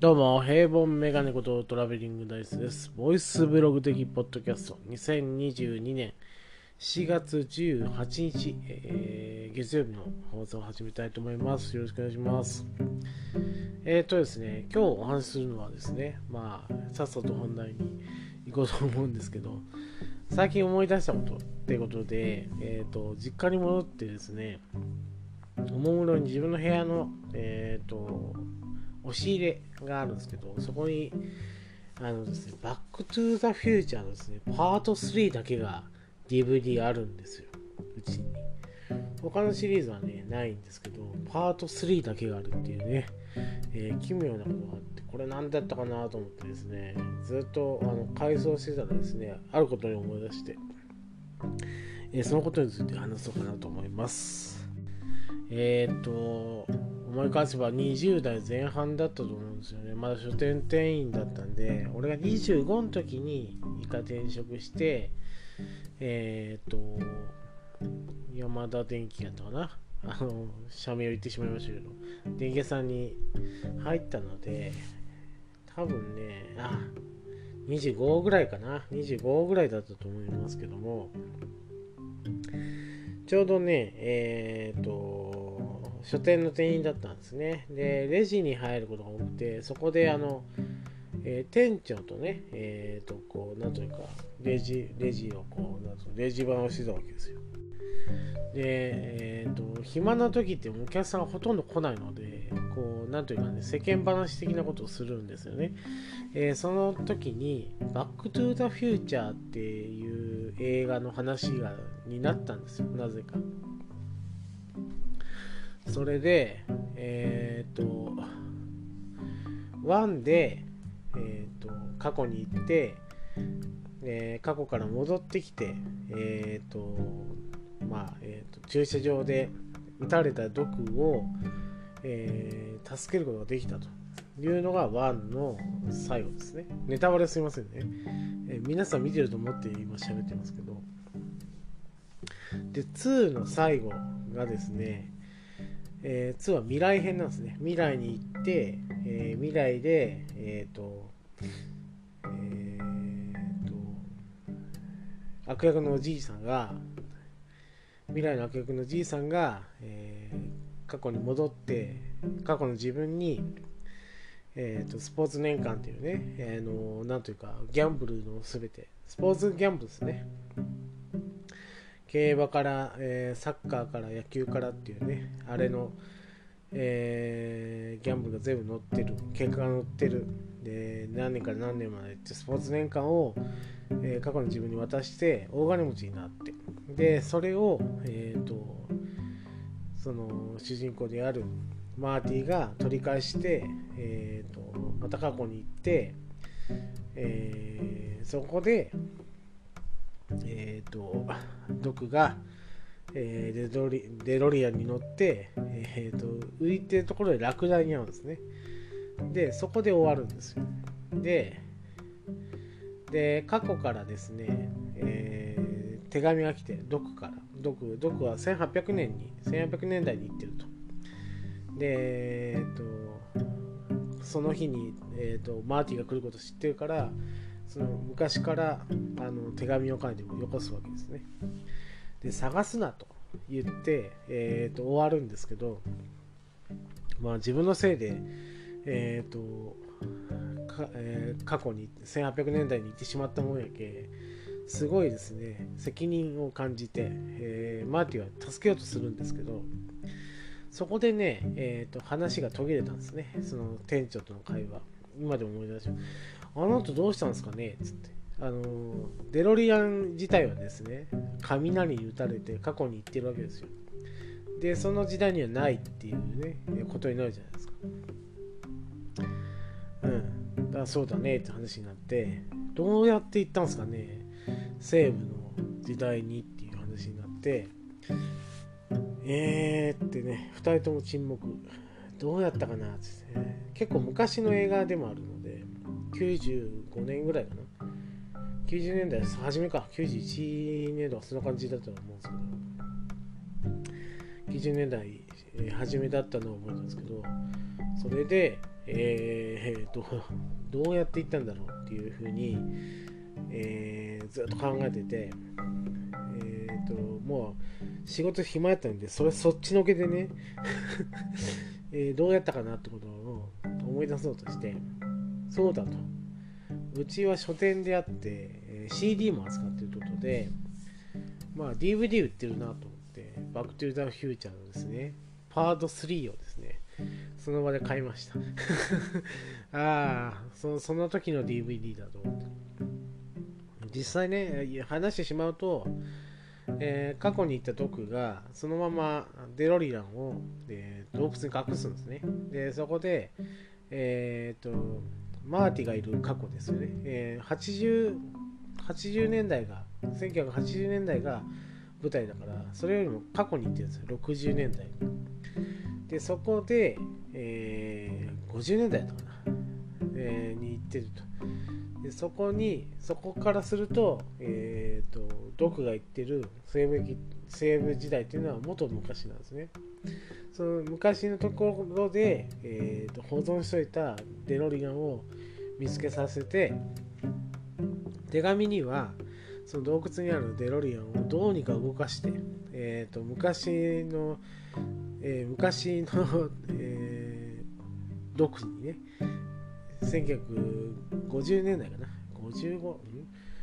どうも、平凡メガネことトラベリングダイスです。ボイスブログ的ポッドキャスト2022年4月18日、えー、月曜日の放送を始めたいと思います。よろしくお願いします。えっ、ー、とですね、今日お話しするのはですね、まあ、さっさと本題に行こうと思うんですけど、最近思い出したことってことで、えっ、ー、と、実家に戻ってですね、おもむろに自分の部屋の、えっ、と、押し入れがあるんですけど、そこに、あのですね、バックトゥーザフューチャーのですね、パート3だけが DVD あるんですよ、うちに。他のシリーズはね、ないんですけど、パート3だけがあるっていうね、えー、奇妙なことがあって、これ何だったかなと思ってですね、ずっとあの改装してたらですね、あることに思い出して、えー、そのことについて話そうかなと思います。えー、っと、思い返せば20代前半だったと思うんですよね。まだ書店店員だったんで、俺が25の時にイカ転職して、えー、っと、山田電機やったかな。あの、社名を言ってしまいましたけど、電気屋さんに入ったので、多分ね、あ、25ぐらいかな。25ぐらいだったと思いますけども、ちょうどね、えっ、と、書店の店員だったんですね。で、レジに入ることが多くて、そこであの、えー、店長とね、えっ、ー、と、こう、なんというか、レジ、レジをこう、なんとレジ番をしてたわけですよ。で、えっ、ー、と、暇な時ってお客さんがほとんど来ないので、こう、なんというかね、世間話的なことをするんですよね。えー、その時に、バックトゥーザフューチャーっていう映画の話が、になったんですよ、なぜか。それで、えっ、ー、と、1で、えっ、ー、と、過去に行って、えー、過去から戻ってきて、えっ、と、まあ、えっ、と、駐車場で撃たれたドクを、え助けることができたというのが1の最後ですね。ネタバレすいませんね。え皆さん見てると思って今喋ってますけど。で、2の最後がですね、えー、2は未来編なんですね。未来に行って、えー、未来で、えっ、ー、と、えー、と、悪役のおじいさんが、未来の悪役のじいさんが、えー、過去に戻って、過去の自分に、えーと、スポーツ年間っていうね、えー、のなんというか、ギャンブルのすべて、スポーツギャンブルですね。競馬から、えー、サッカーから野球からっていうねあれの、えー、ギャンブルが全部載ってる結果が載ってる。で何年から何年までってスポーツ年間を、えー、過去の自分に渡して大金持ちになって。でそれを、えーと、その主人公であるマーティが取り返して、えーと、また過去に行って、えー、そこでえっ、ー、と、毒が、えー、デロリデロリアンに乗って、えーと、浮いてるところで落雷に遭うんですね。で、そこで終わるんですよ。で、で過去からですね、えー、手紙が来て、毒から。毒毒は1800年に、1800年代に行ってると。で、えっ、ー、と、その日に、えーと、マーティが来ること知ってるから、その昔からあの手紙を書いてもよこすわけですね。で探すなと言って、えーと、終わるんですけど、まあ、自分のせいで、えーとかえー、過去に1800年代に行ってしまったもんやけすごいですね責任を感じて、えー、マーティは助けようとするんですけどそこでね、えーと、話が途切れたんですねその店長との会話今でも思い出しますあの後どうしたんですかね？つって。あのデロリアン自体はですね、雷に打たれて過去に行ってるわけですよ。で、その時代にはないっていうね、ことになるじゃないですか。うん。だそうだねって話になって、どうやって行ったんですかね、西部の時代にっていう話になって、えーってね、2人とも沈黙。どうやったかなって、結構昔の映画でもあるので、95年ぐらいかな。90年代初めか、91年度はそんな感じだと思うんですけど、90年代初めだったのを覚えてるんですけど、それで、えー、とどうやって行ったんだろうっていうふうに、えー、ずっと考えてて、えー、ともう仕事暇やったんでそれそっちのけでね。えー、どうやったかなってことを思い出そうとしてそうだと。うちは書店であって、えー、CD も扱ってることでまあ DVD 売ってるなと思ってバックトゥーザフューチャーのですねパート3をですねその場で買いました。ああそその時の DVD だと思って。実際ね話してしまうとえー、過去に行ったドクがそのままデロリアンを、えー、洞窟に隠すんですね。で、そこで、えーと、マーティがいる過去ですよね。えー、80, 80年代が、1980年代が舞台だから、それよりも過去に行ってるんですよ、60年代で、そこで、えー、50年代だかな、えー、に行ってると。でそこにそこからすると,、えーと、ドクが言ってる西部西部時代っていうのは元昔なんですね。その昔のところで、えーと、保存しといたデロリアンを見つけさせて手紙にはその洞窟にあるデロリアンをどうにか動かして、えーと、昔の、えー、昔の、えー、ドクにね1950年代かな？55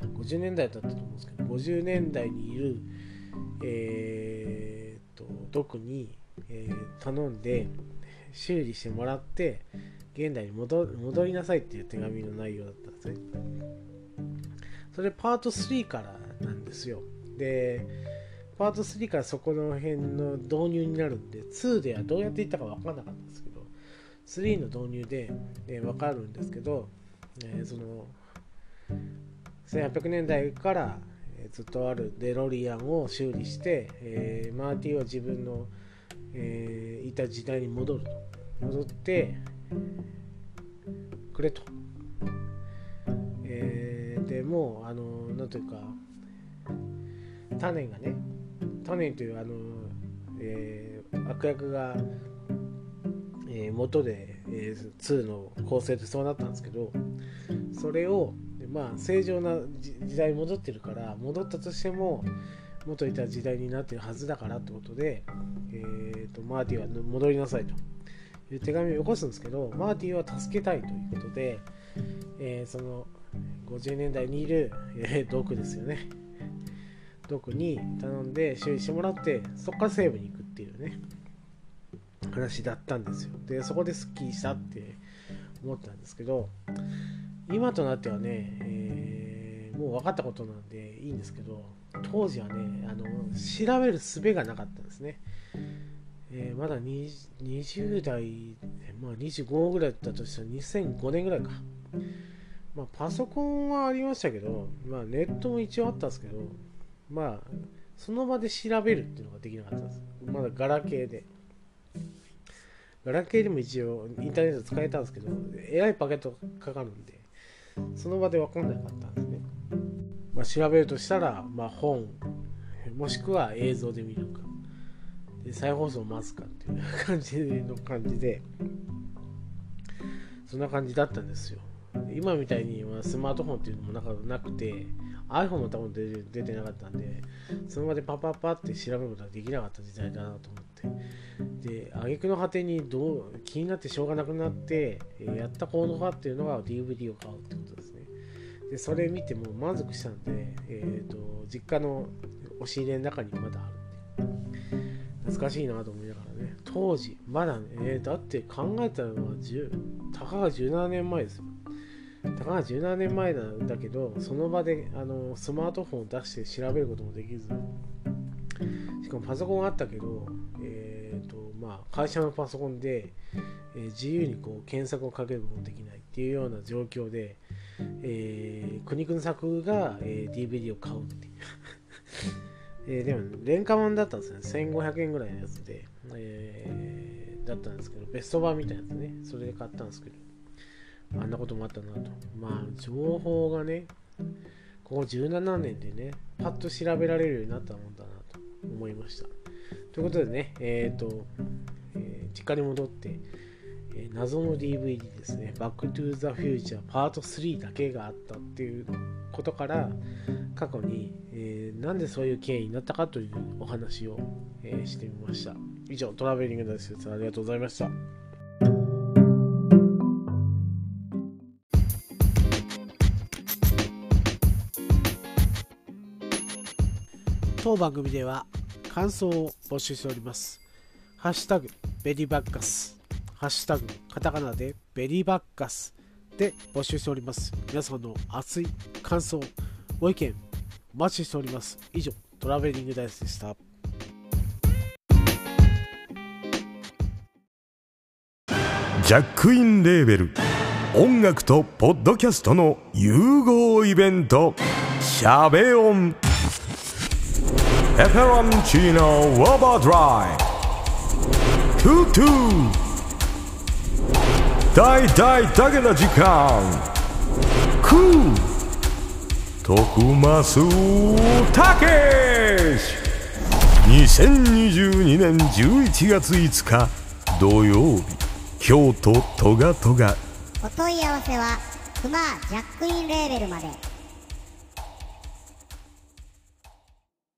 50年代だったと思うんですけど50年代にいるえー、と毒に、えー、頼んで修理してもらって現代に戻りなさいっていう手紙の内容だったんですね。それパート3からなんですよ。でパート3からそこの辺の導入になるんで2ではどうやっていったか分からなかったんですけど3の導入で、えー、分かるんですけど、えー、その1800年代から、ずっとあるデロリアンを修理して、えー、マーティは自分の、えー、いた時代に戻ると。戻ってくれと、えー、でもうあのなんというか種がね種というあの、えー、悪役がえー、元で、えー、2の構成でそうなったんですけどそれをまあ正常な時代に戻ってるから戻ったとしても元いた時代になってるはずだからってことで、えーと、マーティは戻りなさいという手紙をよこすんですけどマーティは助けたいということで、えー、その50年代にいる、えー、ドクですよねドクに頼んで修理してもらってそこから西部に行くっていうね話だったんですよ。で、そこですっきりしたって思ったんですけど、今となってはね、えー、もう分かったことなんでいいんですけど、当時はね、あの調べる術がなかったんですね。えー、まだ20代、まあ、25ぐらいだったとしたら2005年ぐらいか。まあ、パソコンはありましたけど、まあ、ネットも一応あったんですけど、まあ、その場で調べるっていうのができなかったんです。まだガラケーで。ガラケーでも一応インターネット使えたんですけど、えらいパケットかかるんで、その場で分かんなかったんですね。まあ、調べるとしたら、まあ、本、もしくは映像で見るか、で再放送を待つかっていう感じの感じで、そんな感じだったんですよ。今みたいにスマートフォンっていうのもなかなくて、iPhone も多分出てなかったんで、その場でパパパって調べることができなかった時代だなと思って。で、挙句の果てにどう気になってしょうがなくなって、やった行動がっていうのが DVD を買うってことですね。で、それ見ても満足したんで、えっ、ー、と、実家の押し入れの中にまだあるって。懐かしいなと思いながらね。当時、まだね、えー、だって考えたのは10、たかが17年前ですよ。たかが17年前なんだけどその場であのスマートフォンを出して調べることもできずしかもパソコンあったけど、とまあ、会社のパソコンで、えー、自由にこう検索をかけることもできないっていうような状況で、えー、苦肉の策が、えー、DVD を買うっていう えー、でも廉価版だったんですね1500円ぐらいのやつで、えー、だったんですけどベスト版みたいなやつねそれで買ったんですけどあんなこともあったなと。まあ、情報がね、ここ17年でね、パッと調べられるようになったもんだなと思いました。ということでね、えっ、ー、と、えー、実家に戻って、えー謎の DVD ですね、バックトゥーザフューチャーパート3だけがあったっていうことから、過去に、えーなんでそういう経緯になったかというお話を、えーしてみました。以上、トラベリングダイス。ありがとうございました。当番組では感想を募集しております。ハッシュタグベリーバッカス、ハッシュタグカタカナでベリーバッカスで募集しております。皆さんの熱い感想、ご意見お待ちしております。以上、トラベリングダイスでした。ジャックインレーベル音楽とポッドキャストの融合イベント「シャベオン」「エフロンチーノウォーバードライ」「トゥトゥ」大大だけな時間クー徳マスたけし2022年11月5日土曜日京都トガトガお問い合わせはクマジャックインレーベルまで。